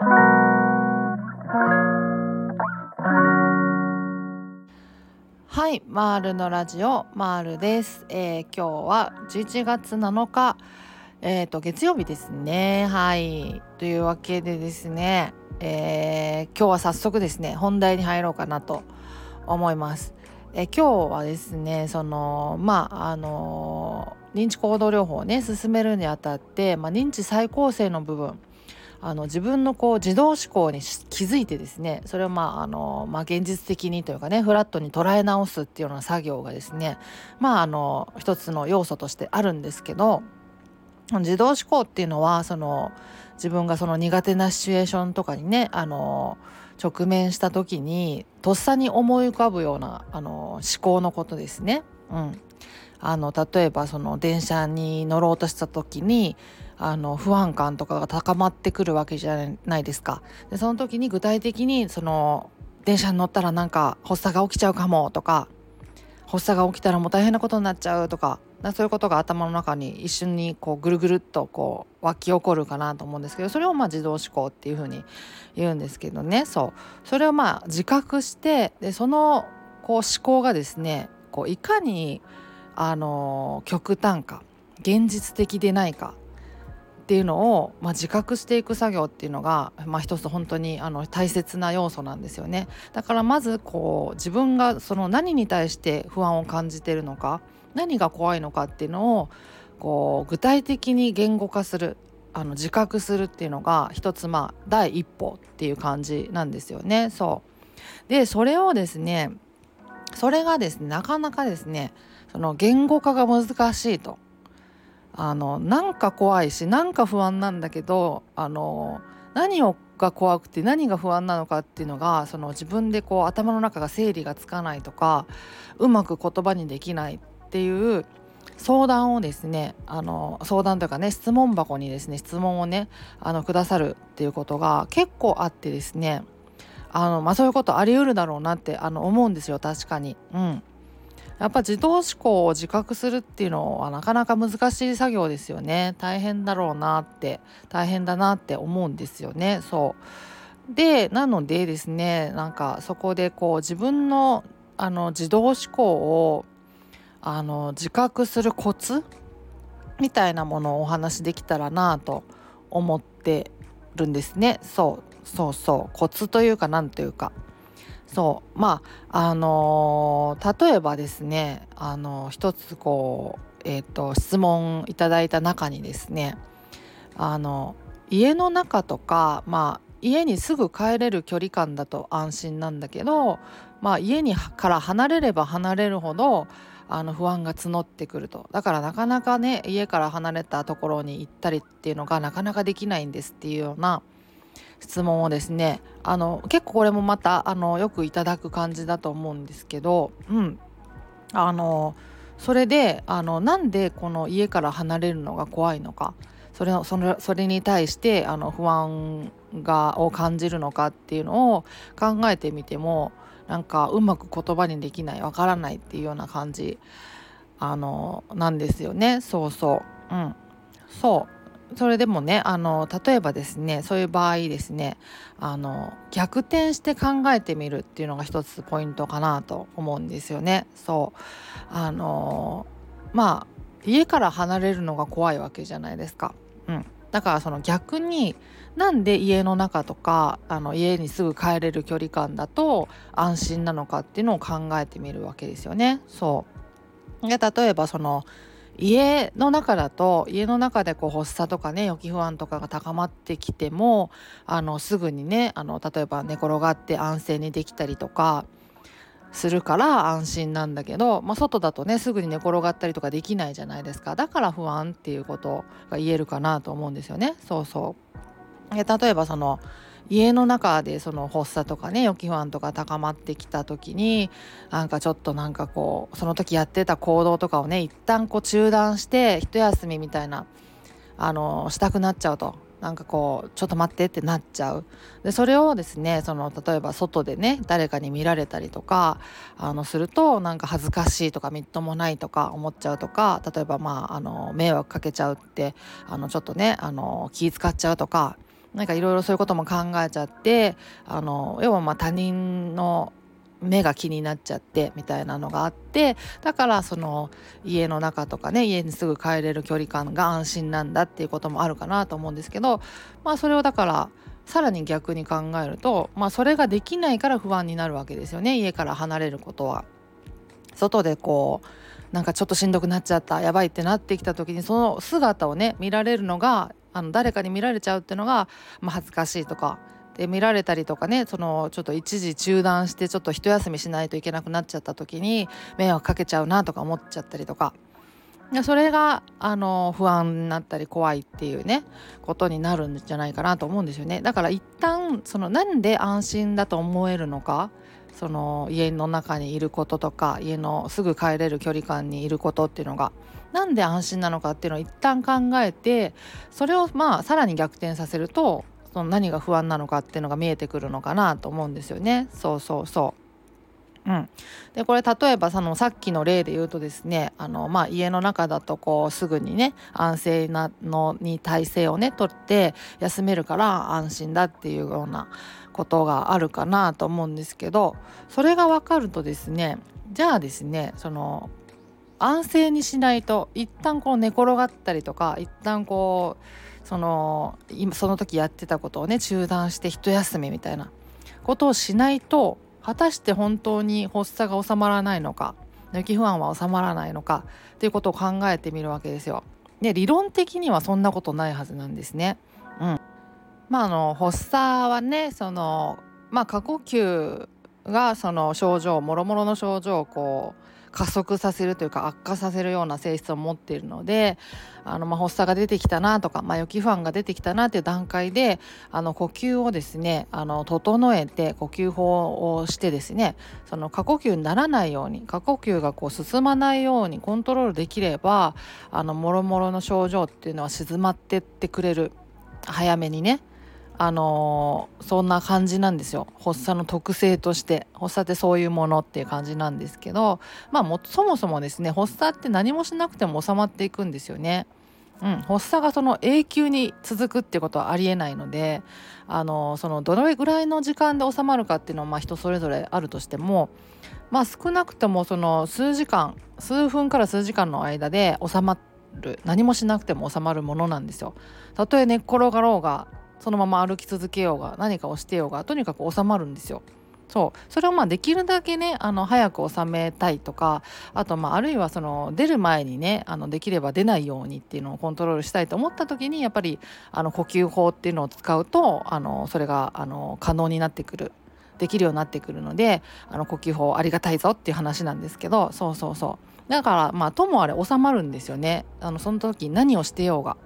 はい、マールのラジオマールです、えー、今日は11月7日えーと、月曜日ですね。はい。というわけでですね、えー、今日は早速ですね本題に入ろうかなと思います。えー、今日はですねそのまああの認知行動療法をね進めるにあたって、まあ、認知再構成の部分あの自分のこう自動思考に気づいてですねそれをまああの、まあ、現実的にというかねフラットに捉え直すっていうような作業がですねまああの一つの要素としてあるんですけど自動思考っていうのはその自分がその苦手なシチュエーションとかにねあの直面した時にとっさに思い浮かぶようなあの思考のことですね。うん、あの例えばその電車に乗ろうとした時にあの不安感とかが高まってくるわけじゃないですか。でその時に具体的にその電車に乗ったらなんか発作が起きちゃうかもとか発作が起きたらもう大変なことになっちゃうとかそういうことが頭の中に一瞬にこうぐるぐるっとこう湧き起こるかなと思うんですけどそれをまあ自動思考っていうふうに言うんですけどねそうそれをまあ自覚してでそのこう思考がですねこういかにあの極端か現実的でないかっていうのを、まあ、自覚していく作業っていうのが、まあ、一つ本当にあの大切な要素なんですよねだからまずこう自分がその何に対して不安を感じているのか何が怖いのかっていうのをこう具体的に言語化するあの自覚するっていうのが一つまあ第一歩っていう感じなんですよね。そうでそれをですねそれがですねなかなかですねその言語化が難しいと。あのなんか怖いしなんか不安なんだけどあの何をが怖くて何が不安なのかっていうのがその自分でこう頭の中が整理がつかないとかうまく言葉にできないっていう相談をですねあの相談というかね質問箱にですね質問をねあのくださるっていうことが結構あってですねあの、まあ、そういうことあり得るだろうなってあの思うんですよ確かに。うんやっぱ自動思考を自覚するっていうのはなかなか難しい作業ですよね。大変だろうなって大変だなって思うんですよね。そう。でなのでですねなんかそこでこう自分のあの自動思考をあの自覚するコツみたいなものをお話しできたらなと思ってるんですね。そう。そうそう。コツというかなんというか。そう。まああのー、例えばですねあのー、一つこうえっ、ー、と質問いただいた中にですねあの家の中とかまあ家にすぐ帰れる距離感だと安心なんだけど、まあ、家にから離れれば離れるほどあの不安が募ってくると。だからなかなかね家から離れたところに行ったりっていうのがなかなかできないんですっていうような質問をですねあの結構これもまたあのよくいただく感じだと思うんですけどうん。あのそれであのなんでこの家から離れるのが怖いのかそれのそれそれに対してあの不安がを感じるのかっていうのを考えてみてもなんかうまく言葉にできないわからないっていうような感じあのなんですよね。そうそう。うん。そう。それでもねあの例えばですねそういう場合ですねあの逆転して考えてみるっていうのが一つポイントかなと思うんですよね。そうあのまあ家から離れるのが怖いわけじゃないですか。うん、だからその逆になんで家の中とかあの家にすぐ帰れる距離感だと安心なのかっていうのを考えてみるわけですよね。そうで例えばその家の中だと家の中でこう発作とかね予期不安とかが高まってきてもあのすぐにねあの例えば寝転がって安静にできたりとかするから安心なんだけど、まあ、外だとねすぐに寝転がったりとかできないじゃないですかだから不安っていうことが言えるかなと思うんですよね。そうそう例えばその家の中でその発作とかね予期不安とか高まってきた時になんかちょっとなんかこうその時やってた行動とかをね一旦こう中断して一休みみたいなあのしたくなっちゃうと。なんかこうちょっと待ってってなっちゃう。でそれをですねその例えば外でね誰かに見られたりとかあのするとなんか恥ずかしいとかみっともないとか思っちゃうとか例えばまああの迷惑かけちゃうってあのちょっとねあの気使っちゃうとかなんかいろいろそういうことも考えちゃってあの要はまあ他人の目が気になっちゃってみたいなのがあってだからその家の中とかね家にすぐ帰れる距離感が安心なんだっていうこともあるかなと思うんですけどまあそれをだからさらに逆に考えるとまあそれができないから不安になるわけですよね家から離れることは。外でこうなんかちょっとしんどくなっちゃったやばいってなってきた時にその姿をね見られるのがあの誰かに見られちゃうっていうのが、まあ、恥ずかしいとかで見られたりとかねそのちょっと一時中断してちょっと一休みしないといけなくなっちゃった時に迷惑かけちゃうなとか思っちゃったりとか。それがあの不安になったり怖いっていうねことになるんじゃないかなと思うんですよね。だから一旦そのなんで安心だと思えるのかその家の中にいることとか家のすぐ帰れる距離感にいることっていうのがなんで安心なのかっていうのを一旦考えてそれをまあさらに逆転させるとその何が不安なのかっていうのが見えてくるのかなと思うんですよね。そうそうそううん、でこれ例えばそのさっきの例で言うとですねあの、まあ、家の中だとこうすぐにね安静なのに体勢をねとって休めるから安心だっていうようなことがあるかなと思うんですけどそれが分かるとですねじゃあですねその安静にしないと一旦こう寝転がったりとか一旦こうその今その時やってたことをね中断して一休みみたいなことをしないと果たして本当に発作が収まらないのか抜き不安は収まらないのかっていうことを考えてみるわけですよ。で理論的にはそんなことないはずなんですね。うん、まああの発作はねそのまあ過呼吸がその症状もろもろの症状をこう加速させるというか悪化させるような性質を持っているのであの、まあ、発作が出てきたなとか、まあ、予期不安が出てきたなっていう段階であの呼吸をですねあの整えて呼吸法をしてですねその過呼吸にならないように過呼吸がこう進まないようにコントロールできればあのもろもろの症状っていうのは静まってってくれる。早めにねあのー、そんな感じなんですよ発作の特性として発作ってそういうものっていう感じなんですけどまあもそもそもですね発作って何もしなくても収まっていくんですよね。うん、発作がその永久に続くってことはありえないのであのそのどれぐらいの時間で収まるかっていうのはまあ人それぞれあるとしてもまあ少なくともその数時間数分から数時間の間で収まる何もしなくても収まるものなんですよ。たとえ寝っ転がろうがそのまま歩き続けようが何かをしてようがとにかく収まるんですよ。そうそれをまあできるだけねあの早く収めたいとかあとまああるいはその出る前にねあのできれば出ないようにっていうのをコントロールしたいと思った時にやっぱりあの呼吸法っていうのを使うとあのそれがあの可能になってくるできるようになってくるのであの呼吸法ありがたいぞっていう話なんですけどそうそうそうだからまあともあれ収まるんですよねあのその時何をしてようが。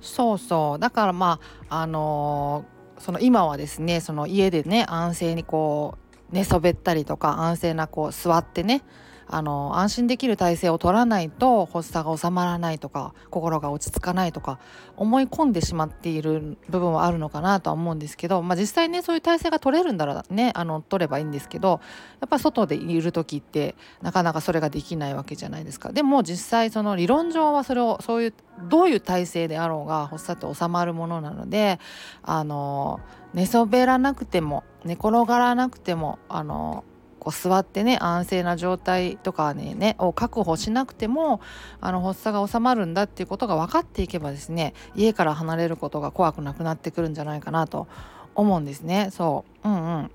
そうそう。だからまああのー、その今はですねその家でね安静にこう寝そべったりとか安静なこう座ってねあの安心できる体制を取らないと発作が収まらないとか心が落ち着かないとか思い込んでしまっている部分はあるのかなとは思うんですけど、まあ、実際ねそういう体制が取れるんだらねあの取ればいいんですけどやっぱ外でいる時ってなかなかそれができないわけじゃないですか。でも実際その理論上はそれをそういうどういう体制であろうが発作って収まるものなのであの寝そべらなくても寝転がらなくてもあのこう座ってね安静な状態とかねねを確保しなくてもあの発作が収まるんだっていうことが分かっていけばですね家から離れることが怖くなくなってくるんじゃないかなと思うんですね。そううんうん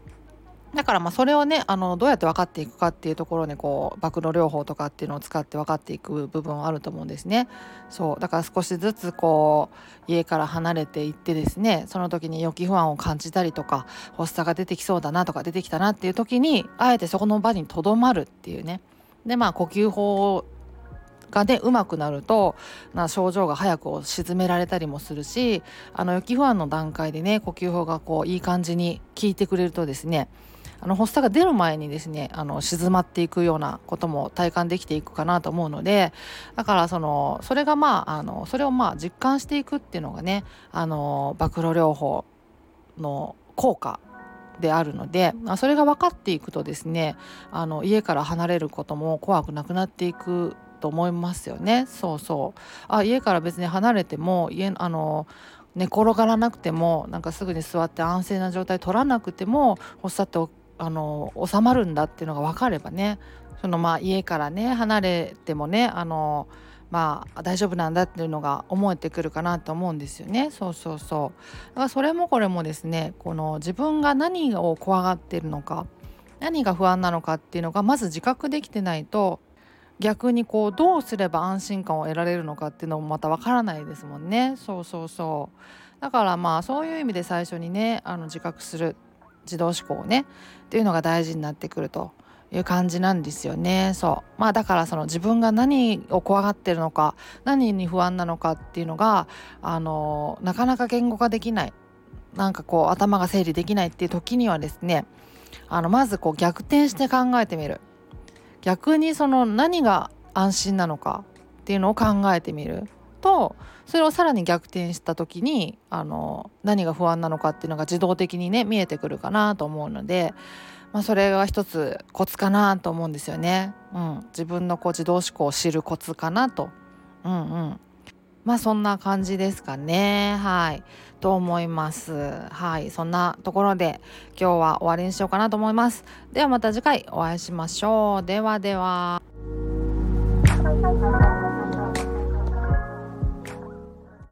だからまあそれをねあのどうやって分かっていくかっていうところにこう暴露療法とかっていうのを使って分かっていく部分はあると思うんですね。そうだから少しずつこう家から離れていってですねその時に予期不安を感じたりとか発作が出てきそうだなとか出てきたなっていう時にあえてそこの場にとどまるっていうね。でまあ呼吸法がねうまくなるとな症状が早く沈められたりもするしあの予期不安の段階でね呼吸法がこういい感じに効いてくれるとですねあの発作が出る前にですねあの静まっていくようなことも体感できていくかなと思うのでだからそのそれがまああのそれをまあ実感していくっていうのがねあの暴露療法の効果であるのでそれが分かっていくとですねあの家から離れることも怖くなくなっていくと思いますよね。そうそう。あ家から別に離れても家あの寝転がらなくてもなんかすぐに座って安静な状態取らなくても発作ってあの収まるんだっていうのが分かればねそのまあ家からね離れてもねあのまあ大丈夫なんだっていうのが思えてくるかなと思うんですよね。そうそうそう。だからそれもこれもですねこの自分が何を怖がってるのか何が不安なのかっていうのがまず自覚できてないと逆にこうどうすれば安心感を得られるのかっていうのもまたわからないですもんね。そうそうそう。だからまあそういう意味で最初にねあの自覚する。自動思考をねっていうのが大事になってくるという感じなんですよね。そう。まあだからその自分が何を怖がってるのか何に不安なのかっていうのがあのなかなか言語化できない。なんかこう頭が整理できないっていう時にはですねあのまずこう逆転して考えてみる。逆にその何が安心なのかっていうのを考えてみる。とそれをさらに逆転した時にあの何が不安なのかっていうのが自動的にね見えてくるかなと思うので、まあ、それが一つコツかなと思うんですよね。うん、自分のこう自動思考を知るコツかなと。うんうんまあそんな感じですかね。はい。と思います。はい。そんなところで今日は終わりにしようかなと思います。ではまた次回お会いしましょう。ではでは。